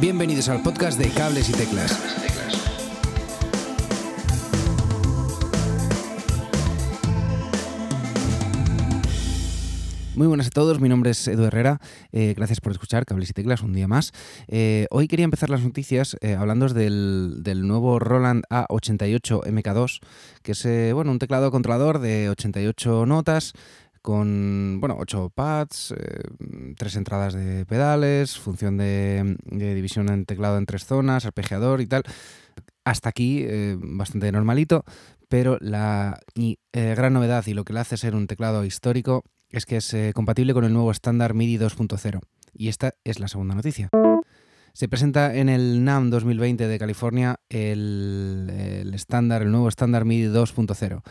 Bienvenidos al podcast de Cables y Teclas. Muy buenas a todos, mi nombre es Edu Herrera, eh, gracias por escuchar Cables y Teclas un día más. Eh, hoy quería empezar las noticias eh, hablando del, nuevo Roland A88 MK2, que es bueno, un teclado controlador de 88 notas con bueno, 8 pads, tres entradas de pedales, función de, división en teclado en tres zonas, arpegiador y tal. Hasta aquí bastante normalito, pero la gran novedad y lo que le hace ser un teclado histórico es que es eh, compatible con el nuevo estándar MIDI 2.0. Y esta es la segunda noticia. Se presenta en el NAM 2020 de California el, estándar, el, nuevo estándar MIDI 2.0.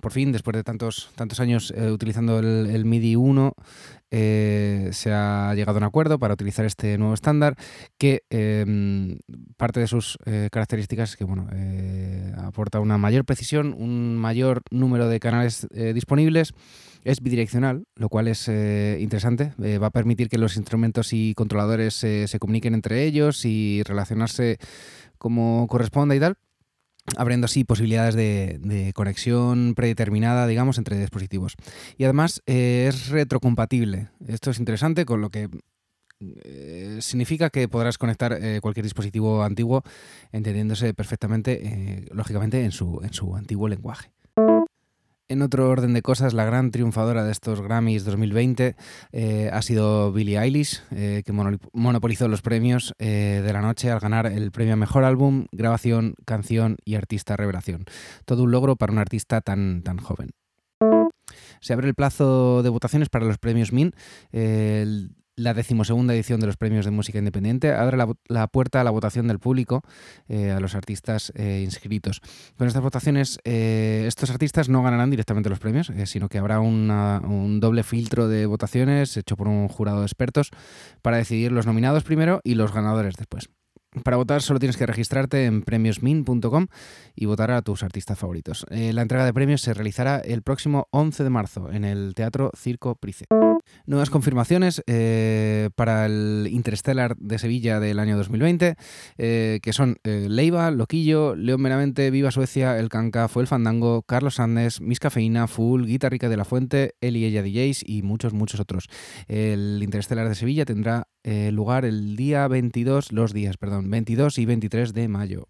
Por fin, después de tantos, tantos años eh, utilizando el, MIDI 1, eh, se ha llegado a un acuerdo para utilizar este nuevo estándar que em, parte de sus características es que bueno, aporta una mayor precisión, un mayor número de canales disponibles es bidireccional, lo cual es eh, interesante. Eh, va a permitir que los instrumentos y controladores se comuniquen entre ellos y relacionarse como corresponda y tal, abriendo así posibilidades de, conexión predeterminada, digamos, entre dispositivos. Y además eh, es retrocompatible. Esto es interesante, con lo que significa que podrás conectar cualquier dispositivo antiguo entendiéndose perfectamente, lógicamente, en su, en su antiguo lenguaje. En otro orden de cosas, la gran triunfadora de estos Grammys 2020 eh, ha sido Billie Eilish, eh, que monopolizó los premios eh, de la noche al ganar el premio a Mejor Álbum, Grabación, Canción y Artista Revelación. Todo un logro para un artista tan, tan joven. Se abre el plazo de votaciones para los premios MIN. La decimosegunda edición de los premios de música independiente abre la, puerta a la votación del público, eh, a los artistas eh, inscritos. Con estas votaciones, eh, estos artistas no ganarán directamente los premios, sino que habrá un doble filtro de votaciones hecho por un jurado de expertos para decidir los nominados primero y los ganadores después. Para votar solo tienes que registrarte en premiosmin.com y votar a tus artistas favoritos. la entrega de premios se realizará el próximo 11 de marzo en el Teatro Circo Price. Nuevas confirmaciones eh, para el Interstellar de Sevilla del año 2020, eh, que son eh, Leiva, Loquillo, León Meramente, Viva Suecia, El Canca, Fue el Fandango, Carlos Andes, Miss Cafeína, Full, Guitarrica de la Fuente, Eli y ella DJs y muchos, muchos otros. El Interstellar de Sevilla tendrá lugar el día 22, los días, perdón, 22 y 23 de mayo.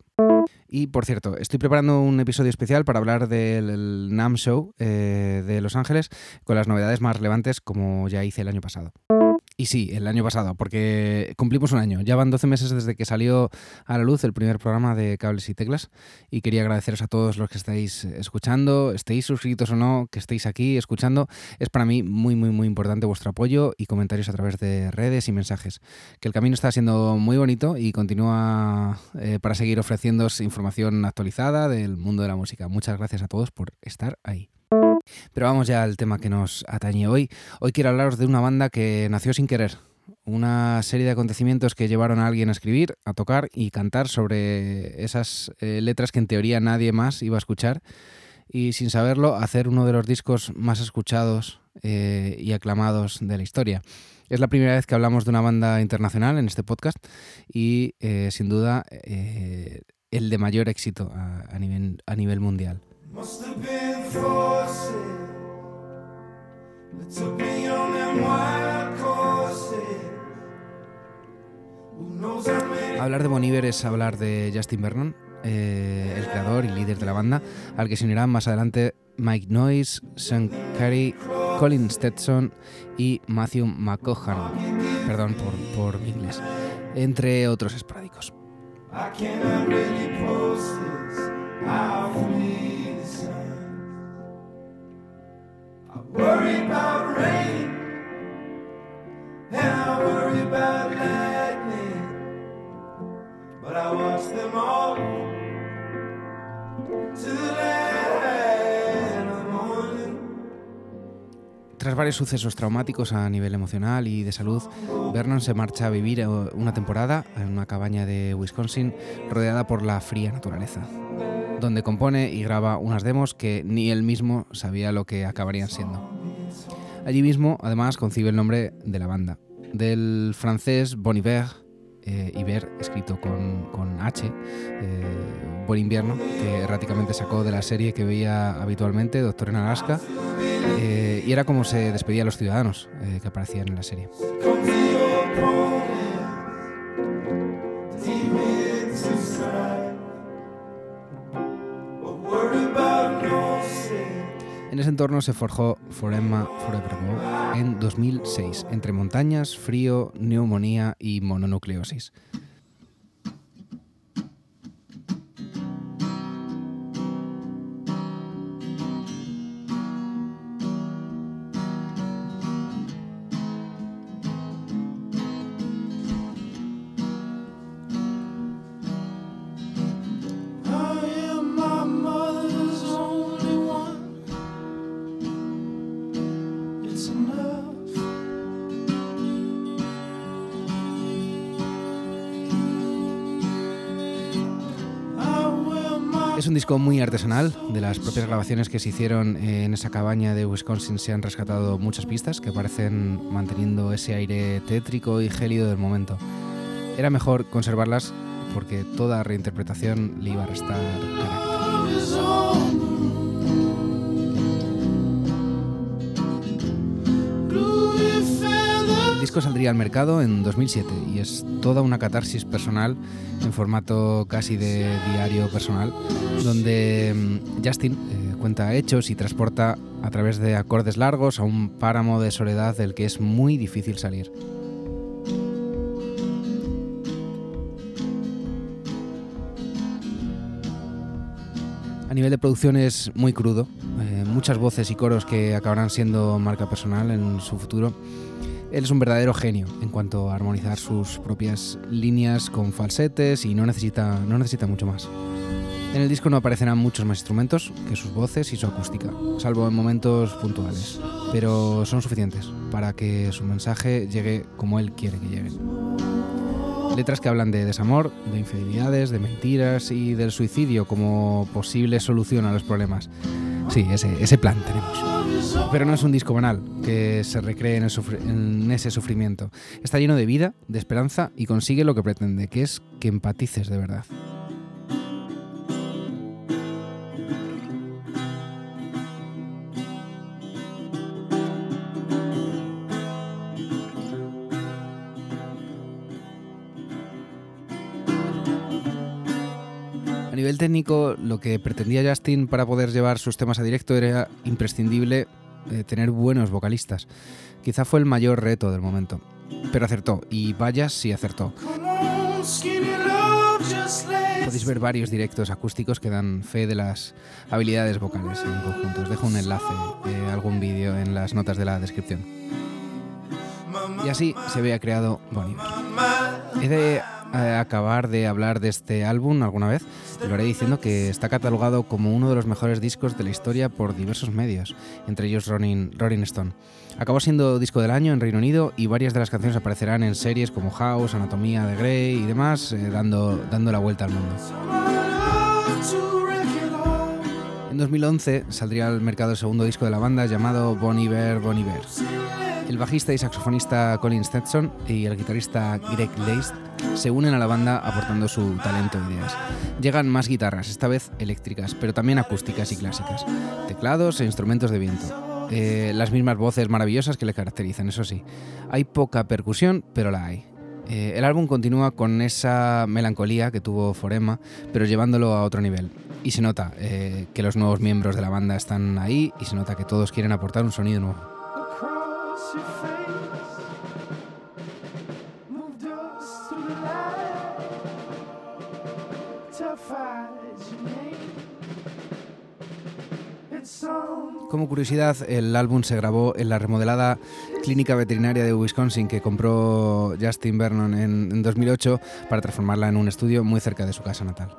Y por cierto, estoy preparando un episodio especial para hablar del NAM Show eh, de Los Ángeles con las novedades más relevantes como ya hice el año pasado. Y sí, el año pasado, porque cumplimos un año. Ya van 12 meses desde que salió a la luz el primer programa de Cables y Teclas. Y quería agradeceros a todos los que estáis escuchando, estéis suscritos o no, que estéis aquí escuchando. Es para mí muy, muy, muy importante vuestro apoyo y comentarios a través de redes y mensajes. Que el camino está siendo muy bonito y continúa eh, para seguir ofreciéndoos información actualizada del mundo de la música. Muchas gracias a todos por estar ahí. Pero vamos ya al tema que nos atañe hoy. Hoy quiero hablaros de una banda que nació sin querer. Una serie de acontecimientos que llevaron a alguien a escribir, a tocar y cantar sobre esas eh, letras que en teoría nadie más iba a escuchar y sin saberlo hacer uno de los discos más escuchados eh, y aclamados de la historia. Es la primera vez que hablamos de una banda internacional en este podcast y eh, sin duda el de mayor éxito a, nivel, a nivel mundial. Hablar de Bon es hablar de Justin Vernon, eh, el creador y líder de la banda, al que se unirán más adelante Mike Noyes, Sean Carey, Colin Stetson y Matthew McCohan, perdón por, por mi inglés, entre otros esporádicos. Tras varios sucesos traumáticos a nivel emocional y de salud, Vernon se marcha a vivir eh, una temporada en una cabaña de Wisconsin rodeada por la fría naturaleza donde compone y graba unas demos que ni él mismo sabía lo que acabarían siendo. Allí mismo, además, concibe el nombre de la banda, del francés Bon Iver, eh, escrito con, con H, Buen Invierno, que erráticamente sacó de la serie que veía habitualmente, Doctor en Alaska, y era como se despedía a los ciudadanos que aparecían en la serie. Ese entorno se forjó Forema Forever en 2006, entre montañas, frío, neumonía y mononucleosis. Disco muy artesanal, de las propias grabaciones que se hicieron en esa cabaña de Wisconsin se han rescatado muchas pistas que parecen manteniendo ese aire tétrico y gélido del momento. Era mejor conservarlas porque toda reinterpretación le iba a restar carácter. Disco saldría al mercado en 2007 y es toda una catarsis personal en formato casi de diario personal, donde mm, Justin eh, cuenta hechos y transporta a través de acordes largos a un páramo de soledad del que es muy difícil salir. A nivel de producción es muy crudo, eh, muchas voces y coros que acabarán siendo marca personal en su futuro él es un verdadero genio en cuanto a armonizar sus propias líneas con falsetes y no necesita, no necesita mucho más. En el disco no aparecerán muchos más instrumentos que sus voces y su acústica, salvo en momentos puntuales, pero son suficientes para que su mensaje llegue como él quiere que llegue. Letras que hablan de desamor, de infidelidades, de mentiras y del suicidio como posible solución a los problemas. Sí, ese, ese plan tenemos. Pero no es un disco banal que se recree en, ese sufrimiento. Está lleno de vida, de esperanza y consigue lo que pretende, que es que empatices de verdad. A nivel técnico, lo que pretendía Justin para poder llevar sus temas a directo era imprescindible eh, tener buenos vocalistas. Quizá fue el mayor reto del momento. Pero acertó, y vaya si acertó. Podéis ver varios directos acústicos que dan fe de las habilidades vocales en conjunto. Os dejo un enlace de algún vídeo en las notas de la descripción. Y así se había creado Bonnie. He de acabar de hablar de este álbum alguna vez, lo haré diciendo que está catalogado como uno de los mejores discos de la historia por diversos medios, entre ellos Rolling, Stone. Acabó siendo disco del año en Reino Unido y varias de las canciones aparecerán en series como House, Anatomía de Grey y demás, eh, dando, dando la vuelta al mundo. En 2011 saldría al mercado el segundo disco de la banda llamado Bon Iver, Bon Iver. El bajista y saxofonista Colin Stetson y el guitarrista Greg Leist se unen a la banda aportando su talento e ideas. Llegan más guitarras, esta vez eléctricas, pero también acústicas y clásicas, teclados e instrumentos de viento. Eh, las mismas voces maravillosas que le caracterizan, eso sí. Hay poca percusión, pero la hay. Eh, el álbum continúa con esa melancolía que tuvo Forema, pero llevándolo a otro nivel. Y se nota eh, que los nuevos miembros de la banda están ahí y se nota que todos quieren aportar un sonido nuevo. Como curiosidad, el álbum se grabó en la remodelada clínica veterinaria de Wisconsin que compró Justin Vernon en 2008 para transformarla en un estudio muy cerca de su casa natal.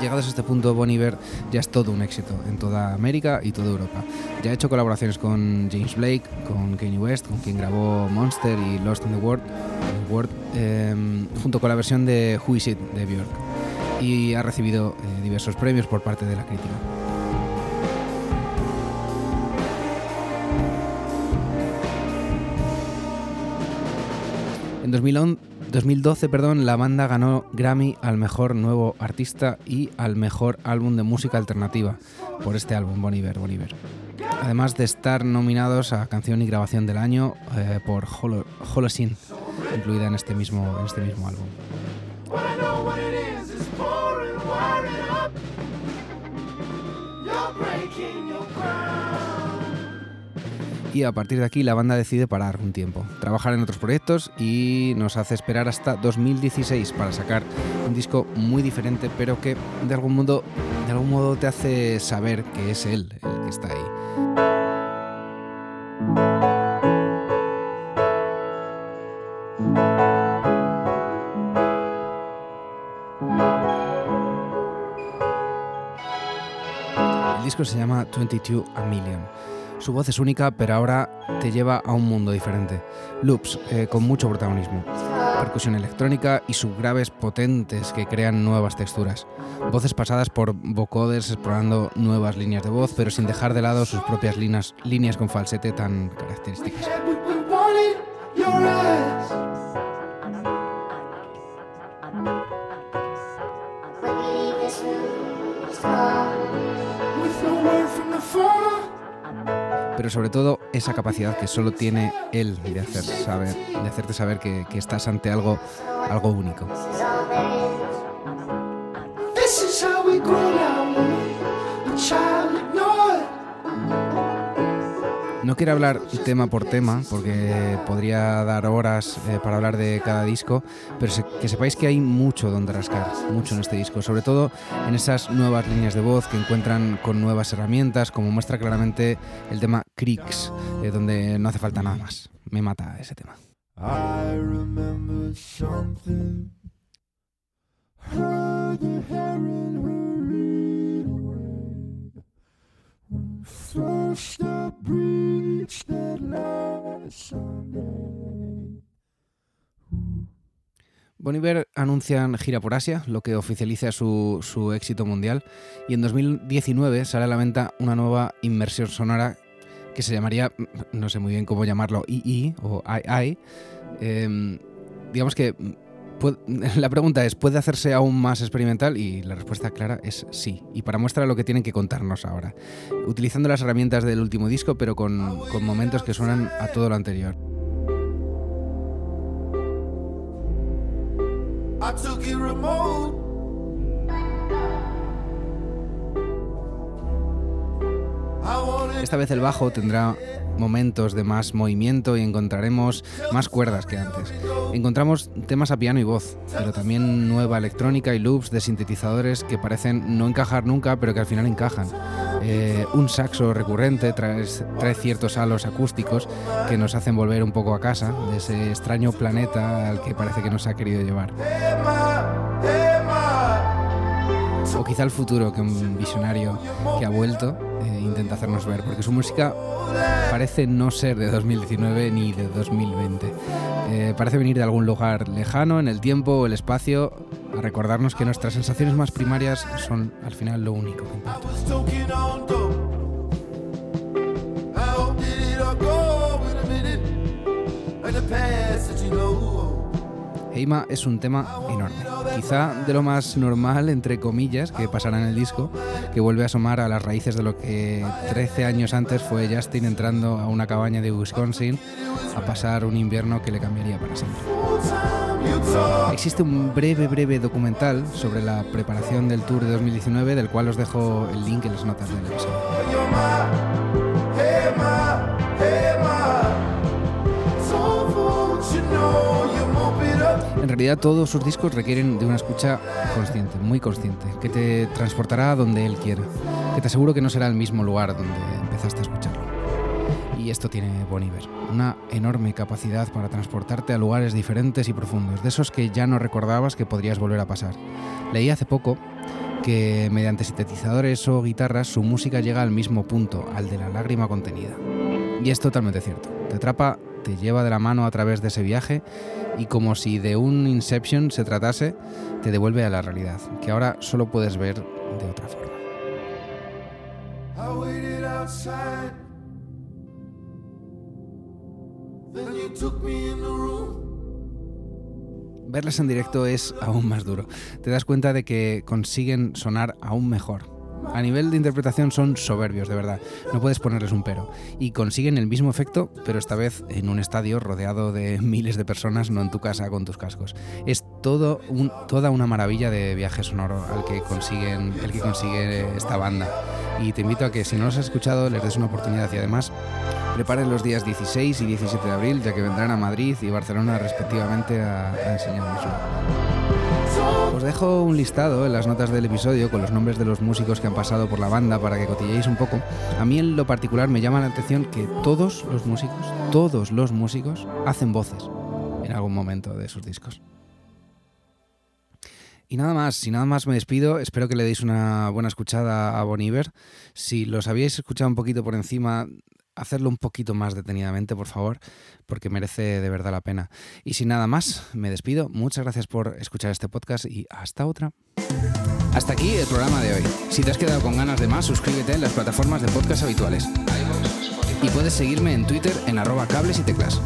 Llegados a este punto, Bon Iver ya es todo un éxito en toda América y toda Europa. Ya ha hecho colaboraciones con James Blake, con Kanye West, con quien grabó Monster y Lost in the World, em, junto con la versión de Who Is It de Björk. y ha recibido eh, diversos premios por parte de la crítica. En 2012 perdón, la banda ganó Grammy al mejor nuevo artista y al mejor álbum de música alternativa por este álbum, Boniver, Boniver. Además de estar nominados a canción y grabación del año eh, por Holocene, incluida en este mismo, en este mismo álbum. Y a partir de aquí la banda decide parar un tiempo, trabajar en otros proyectos y nos hace esperar hasta 2016 para sacar un disco muy diferente, pero que de algún modo, de algún modo te hace saber que es él el que está ahí. El disco se llama 22 A Million su voz es única, pero ahora te lleva a un mundo diferente. Loops, eh, con mucho protagonismo. Percusión electrónica y subgraves potentes que crean nuevas texturas. Voces pasadas por vocoders explorando nuevas líneas de voz, pero sin dejar de lado sus propias líneas, líneas con falsete tan características. Pero sobre todo esa capacidad que solo tiene él de, hacer saber, de hacerte saber que, que estás ante algo, algo único. No quiero hablar tema por tema, porque podría dar horas eh, para hablar de cada disco, pero que sepáis que hay mucho donde rascar, mucho en este disco, sobre todo en esas nuevas líneas de voz que encuentran con nuevas herramientas, como muestra claramente el tema Creeks, eh, donde no hace falta nada más. Me mata ese tema. Boniver anuncian gira por Asia, lo que oficializa su, su, éxito mundial, y en 2019 sale a la venta una nueva inmersión sonora que se llamaría, no sé muy bien cómo llamarlo, II o II. Em, digamos que la pregunta es, ¿puede hacerse aún más experimental? Y la respuesta clara es sí. Y para muestra lo que tienen que contarnos ahora. Utilizando las herramientas del último disco, pero con, con momentos que suenan a todo lo anterior. Esta vez el bajo tendrá momentos de más movimiento y encontraremos más cuerdas que antes. Encontramos temas a piano y voz, pero también nueva electrónica y loops de sintetizadores que parecen no encajar nunca, pero que al final encajan. Eh, un saxo recurrente trae, ciertos halos acústicos que nos hacen volver un poco a casa de ese extraño planeta al que parece que nos ha querido llevar. O quizá el futuro que un visionario que ha vuelto eh, intenta hacernos ver, porque su música parece no ser de 2019 ni de 2020. Eh, parece venir de algún lugar lejano en el tiempo o el espacio a recordarnos que nuestras sensaciones más primarias son al final lo único. Es un tema enorme, quizá de lo más normal, entre comillas, que pasará en el disco, que vuelve a asomar a las raíces de lo que 13 años antes fue Justin entrando a una cabaña de Wisconsin a pasar un invierno que le cambiaría para siempre. Existe un breve, breve documental sobre la preparación del tour de 2019, del cual os dejo el link en las notas del episodio. En realidad todos sus discos requieren de una escucha consciente, muy consciente, que te transportará a donde él quiera, que te aseguro que no será el mismo lugar donde empezaste a escucharlo. Y esto tiene Bon Iver, una enorme capacidad para transportarte a lugares diferentes y profundos, de esos que ya no recordabas que podrías volver a pasar. Leí hace poco que mediante sintetizadores o guitarras su música llega al mismo punto, al de la lágrima contenida. Y es totalmente cierto. Te atrapa te lleva de la mano a través de ese viaje y como si de un Inception se tratase, te devuelve a la realidad, que ahora solo puedes ver de otra forma. Verles en directo es aún más duro. Te das cuenta de que consiguen sonar aún mejor a nivel de interpretación son soberbios, de verdad. No puedes ponerles un pero. Y consiguen el mismo efecto, pero esta vez en un estadio rodeado de miles de personas, no en tu casa con tus cascos. Es todo toda una maravilla de viaje sonoro al que consiguen, el que consigue esta banda. Y te invito a que si no los has escuchado les des una oportunidad y además preparen los días 16 y 17 de abril, ya que vendrán a Madrid y Barcelona respectivamente a, a enseñarnoslo. Os dejo un listado en las notas del episodio con los nombres de los músicos que han pasado por la banda para que cotilléis un poco. A mí en lo particular me llama la atención que todos los músicos, todos los músicos hacen voces en algún momento de sus discos. Y nada más, si nada más me despido, espero que le deis una buena escuchada a Boniver. Si los habíais escuchado un poquito por encima, hacerlo un poquito más detenidamente, por favor, porque merece de verdad la pena. Y sin nada más, me despido. Muchas gracias por escuchar este podcast y hasta otra. Hasta aquí el programa de hoy. Si te has quedado con ganas de más, suscríbete en las plataformas de podcast habituales. Y puedes seguirme en Twitter en arroba cables y teclas.